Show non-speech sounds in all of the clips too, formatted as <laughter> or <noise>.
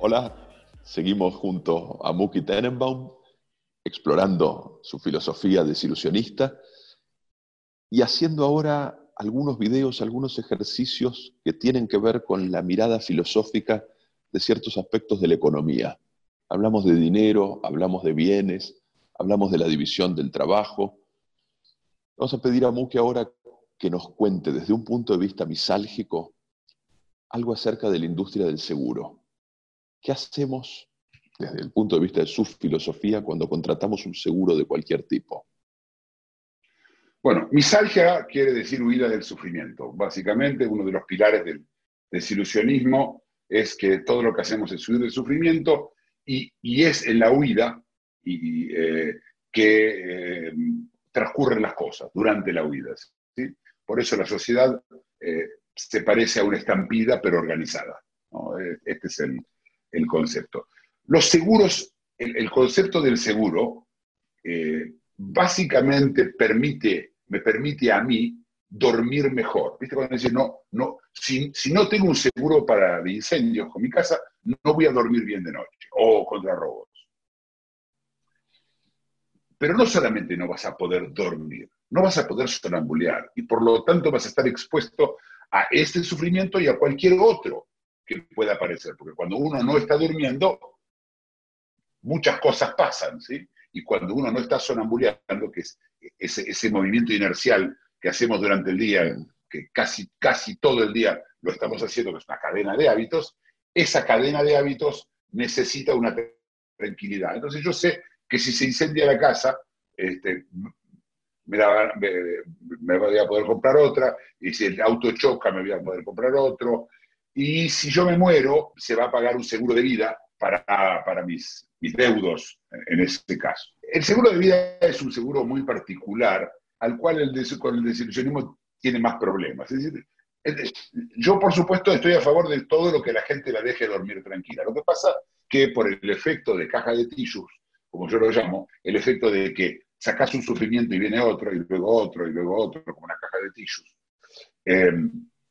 Hola, seguimos junto a Muki Tenenbaum explorando su filosofía desilusionista y haciendo ahora algunos videos, algunos ejercicios que tienen que ver con la mirada filosófica de ciertos aspectos de la economía. Hablamos de dinero, hablamos de bienes, hablamos de la división del trabajo. Vamos a pedir a Muki ahora que nos cuente desde un punto de vista misálgico algo acerca de la industria del seguro. ¿Qué hacemos desde el punto de vista de su filosofía cuando contratamos un seguro de cualquier tipo? Bueno, misalgia quiere decir huida del sufrimiento. Básicamente, uno de los pilares del desilusionismo es que todo lo que hacemos es huir del sufrimiento y, es en la huida y, eh, que eh, transcurren las cosas, durante la huida. ¿sí? Por eso la sociedad eh, se parece a una estampida, pero organizada. Eh, Este es el, concepto. Los seguros, el, concepto del seguro, básicamente permite, me permite a mí dormir mejor. ¿Viste? Cuando dice, no, no, si, si no tengo un seguro para incendios con mi casa, no voy a dormir bien de noche o contra robos. Pero no solamente no vas a poder dormir, no vas a poder sonambulear y por lo tanto vas a estar expuesto a este sufrimiento y a cualquier otro que pueda aparecer. Porque cuando uno no está durmiendo, muchas cosas pasan, ¿sí? Y cuando uno no está sonambuleando, que es ese, movimiento inercial que hacemos durante el día, que casi, casi todo el día lo estamos haciendo, que es una cadena de hábitos, esa cadena de hábitos necesita una tranquilidad. Entonces yo sé que si se incendia la casa, este, me- me voy a poder comprar otra, y si el auto choca, me voy a poder comprar otro, y si yo me muero, se va a pagar un seguro de vida para, para mis, mis deudos en este caso. El seguro de vida es un seguro muy particular al cual el con el desilusionismo tiene más problemas. Es decir, yo por supuesto estoy a favor de todo lo que la gente la deje dormir tranquila. Lo que pasa que por el efecto de caja de tissues, como yo lo llamo, el efecto de que sacas un sufrimiento y viene otro, y luego otro, y luego otro, como una caja de tissues. Eh,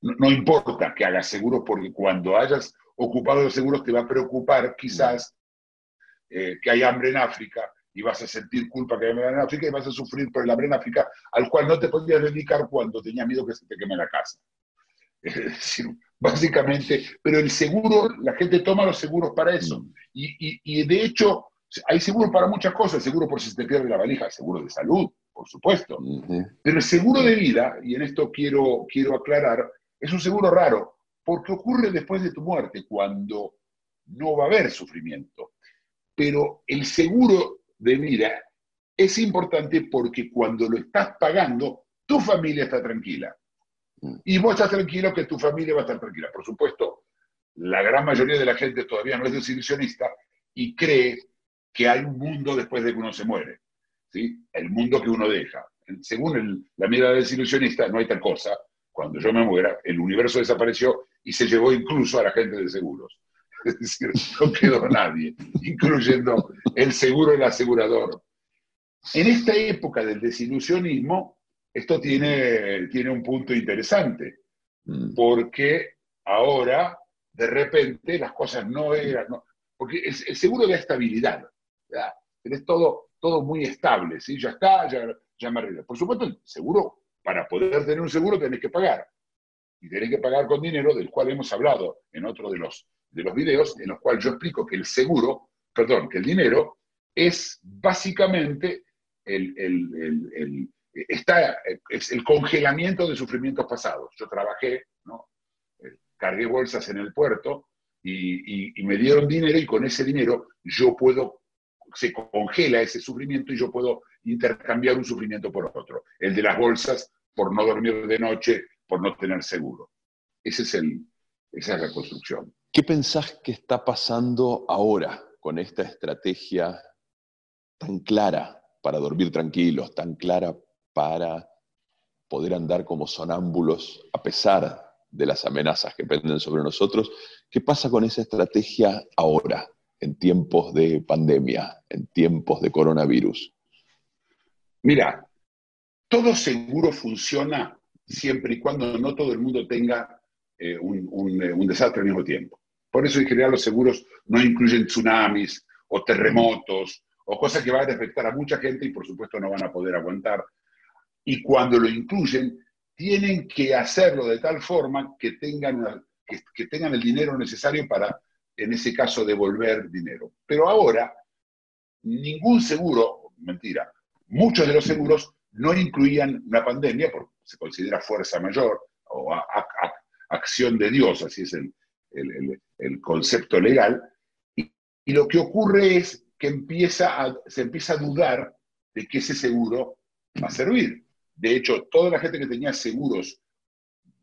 no, importa que hagas seguros, porque cuando hayas ocupado los seguros te va a preocupar quizás eh, que hay hambre en África y vas a sentir culpa que hay hambre en África y vas a sufrir por el hambre en África al cual no te podías dedicar cuando tenías miedo que se te queme la casa. <laughs> Es decir, básicamente, pero el seguro, la gente toma los seguros para eso. Y, y- y de hecho, hay seguros para muchas cosas, seguro por si se te pierde la valija, seguro de salud, por supuesto. Pero el seguro de vida, y en esto quiero, quiero aclarar, es un seguro raro, porque ocurre después de tu muerte, cuando no va a haber sufrimiento. Pero el seguro de vida es importante porque cuando lo estás pagando, tu familia está tranquila. Y vos estás tranquilo que tu familia va a estar tranquila. Por supuesto, la gran mayoría de la gente todavía no es desilusionista y cree que hay un mundo después de que uno se muere. ¿sí? El mundo que uno deja. Según el- la mirada desilusionista, no hay tal cosa. Cuando yo me muera, el universo desapareció y se llevó incluso a la gente de seguros. <laughs> Es decir, no quedó nadie, incluyendo el seguro el asegurador. En esta época del desilusionismo, esto tiene, tiene un punto interesante, Mm. porque ahora, de repente, las cosas no eran... no- porque el, el seguro da estabilidad. ¿verdad? Tenés todo, todo muy estable, ¿sí? Ya está, ya, ya me arreglé. Por supuesto, el seguro, para poder tener un seguro tenés que pagar. Y tenés que pagar con dinero, del cual hemos hablado en otro de los, de los videos, en los cuales yo explico que el seguro, perdón, que el dinero es básicamente el, el- el- está, es el congelamiento de sufrimientos pasados. Yo trabajé, ¿no? Eh, cargué bolsas en el puerto y, y- y me dieron dinero y con ese dinero yo puedo, se congela ese sufrimiento y yo puedo intercambiar un sufrimiento por otro. El de las bolsas por no dormir de noche, por no tener seguro. Ese es el, esa es la construcción. ¿Qué pensás que está pasando ahora con esta estrategia tan clara para dormir tranquilos, tan clara para poder andar como sonámbulos a pesar de las amenazas que penden sobre nosotros. ¿Qué pasa con esa estrategia ahora, en tiempos de pandemia, en tiempos de coronavirus? Mira, todo seguro funciona siempre y cuando no todo el mundo tenga eh, un, eh, un, desastre al mismo tiempo. Por eso en general los seguros no incluyen tsunamis o terremotos o cosas que van a afectar a mucha gente y por supuesto no van a poder aguantar. Y cuando lo incluyen, tienen que hacerlo de tal forma que tengan, que, tengan el dinero necesario para, en ese caso, devolver dinero. Pero ahora, ningún seguro, mentira, muchos de los seguros no incluían una pandemia, porque se considera fuerza mayor o acción de Dios, así es el, concepto legal, y, lo que ocurre es que se empieza a dudar de que ese seguro va a servir. De hecho, toda la gente que tenía seguros,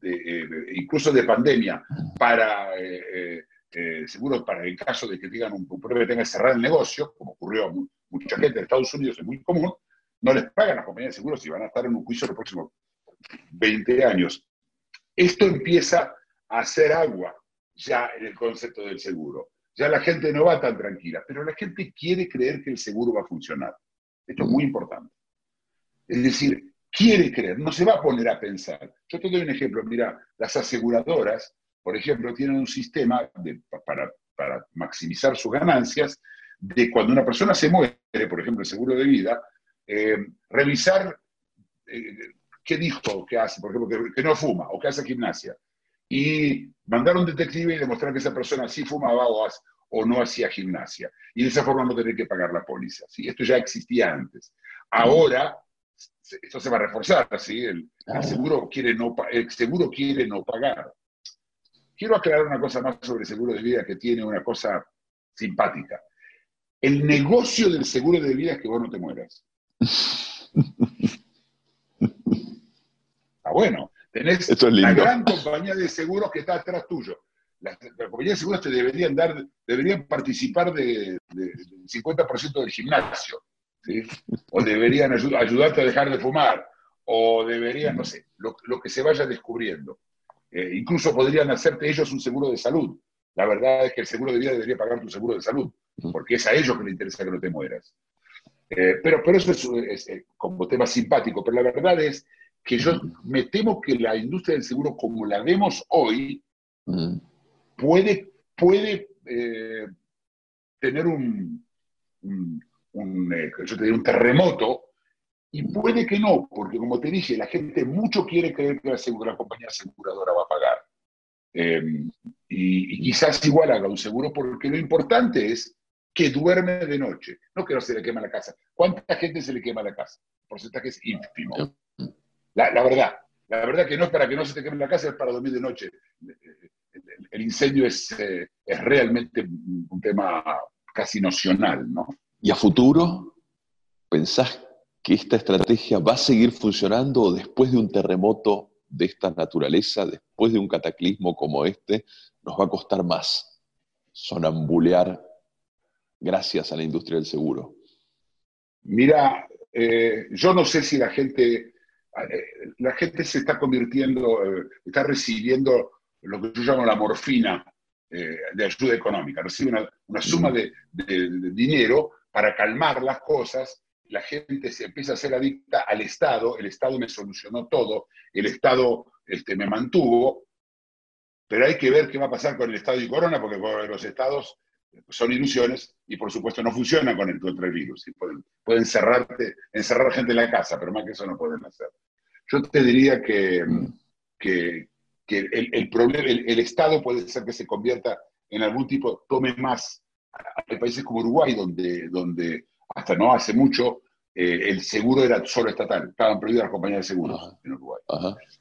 eh, incluso de pandemia, para eh, eh, seguros para el caso de que tengan un, problema que tenga que cerrar el negocio, como ocurrió a mucha gente en Estados Unidos, es muy común, no les pagan las compañías de seguros y van a estar en un juicio los próximos 20 años. Esto empieza a hacer agua ya en el concepto del seguro. Ya la gente no va tan tranquila, pero la gente quiere creer que el seguro va a funcionar. Esto es muy importante. Es decir, quiere creer, no se va a poner a pensar. Yo te doy un ejemplo, mira, las aseguradoras, por ejemplo, tienen un sistema para, maximizar sus ganancias, de cuando una persona se muere, por ejemplo, el seguro de vida, eh, revisar eh, qué dijo que hace, por ejemplo, que, no fuma o que hace gimnasia, y mandar a un detective y demostrar que esa persona sí fumaba o, o no hacía gimnasia. Y de esa forma no tener que pagar la póliza. ¿sí? Esto ya existía antes. Ahora esto se va a reforzar, ¿sí? El, seguro quiere no, el seguro quiere no pagar. Quiero aclarar una cosa más sobre el seguro de vida que tiene una cosa simpática. El negocio del seguro de vida es que vos no te mueras. Está bueno. Tenés la gran compañía de seguros que está atrás tuyo. Las, compañías de seguros te deberían dar, deberían participar del 50% del gimnasio. O deberían ayudarte a dejar de fumar, o deberían, no sé, lo, que se vaya descubriendo. Eh, incluso podrían hacerte ellos un seguro de salud. La verdad es que el seguro de vida debería pagar tu seguro de salud, porque es a ellos que les interesa que no te mueras. Eh, pero, pero eso es, eh, como tema simpático, pero la verdad es que yo me temo que la industria del seguro como la vemos hoy puede, puede tener un, un, eh, yo te un terremoto, y puede que no, porque como te dije, la gente mucho quiere creer que la, compañía aseguradora va a pagar. Em, y, quizás igual haga un seguro, porque lo importante es que duerme de noche, no que no se le quema la casa. ¿Cuánta gente se le quema la casa? El porcentaje es ínfimo. La, verdad, la verdad que no es para que no se te queme la casa, es para dormir de noche. El, incendio es, eh, es realmente un tema casi nocional, ¿no? ¿Y a futuro pensás que esta estrategia va a seguir funcionando o después de un terremoto de esta naturaleza, después de un cataclismo como este, nos va a costar más sonambulear gracias a la industria del seguro? Mira, eh, yo no sé si la gente, eh, la gente se está convirtiendo, eh, está recibiendo lo que yo llamo la morfina de ayuda económica, recibe una, suma de, de dinero para calmar las cosas, la gente se empieza a ser adicta al Estado, el Estado me solucionó todo, el Estado este, me mantuvo, pero hay que ver qué va a pasar con el Estado y Corona, porque los Estados son ilusiones y por supuesto no funcionan con el, contra el virus. Pueden, pueden cerrarte, encerrar gente en la casa, pero más que eso no pueden hacer. Yo te diría que, que, el, el, problema, el Estado puede ser que se convierta en algún tipo, tome más hay países como Uruguay, donde, donde hasta no hace mucho eh, el seguro era solo estatal, estaban prohibidas las compañías de seguros en Uruguay.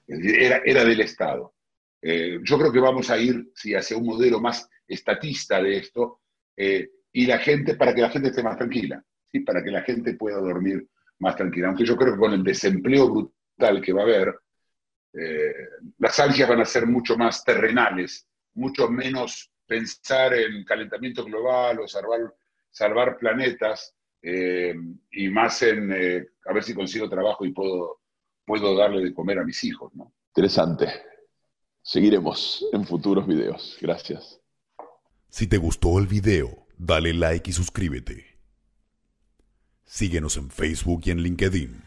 Era, era del Estado. Eh, yo creo que vamos a ir sí, hacia un modelo más estatista de esto eh, y la gente, para que la gente esté más tranquila, ¿sí? para que la gente pueda dormir más tranquila. Aunque yo creo que con el desempleo brutal que va a haber, las algias van a ser mucho más terrenales, mucho menos pensar en calentamiento global o salvar, salvar planetas eh, y más en eh, a ver si consigo trabajo y puedo, puedo darle de comer a mis hijos. ¿no? Interesante. seguiremos en futuros videos. Gracias. Si te gustó el video, dale like y suscríbete. Síguenos en Facebook y en LinkedIn.